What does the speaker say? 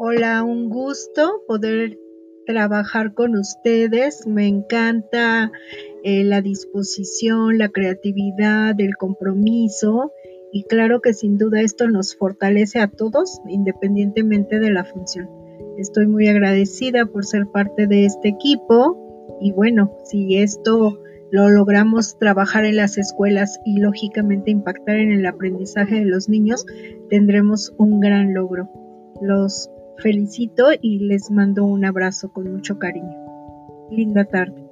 Hola, un gusto poder trabajar con ustedes. Me encanta eh, la disposición, la creatividad, el compromiso y claro que sin duda esto nos fortalece a todos independientemente de la función. Estoy muy agradecida por ser parte de este equipo y bueno, si esto lo logramos trabajar en las escuelas y lógicamente impactar en el aprendizaje de los niños, tendremos un gran logro. Los felicito y les mando un abrazo con mucho cariño. Linda tarde.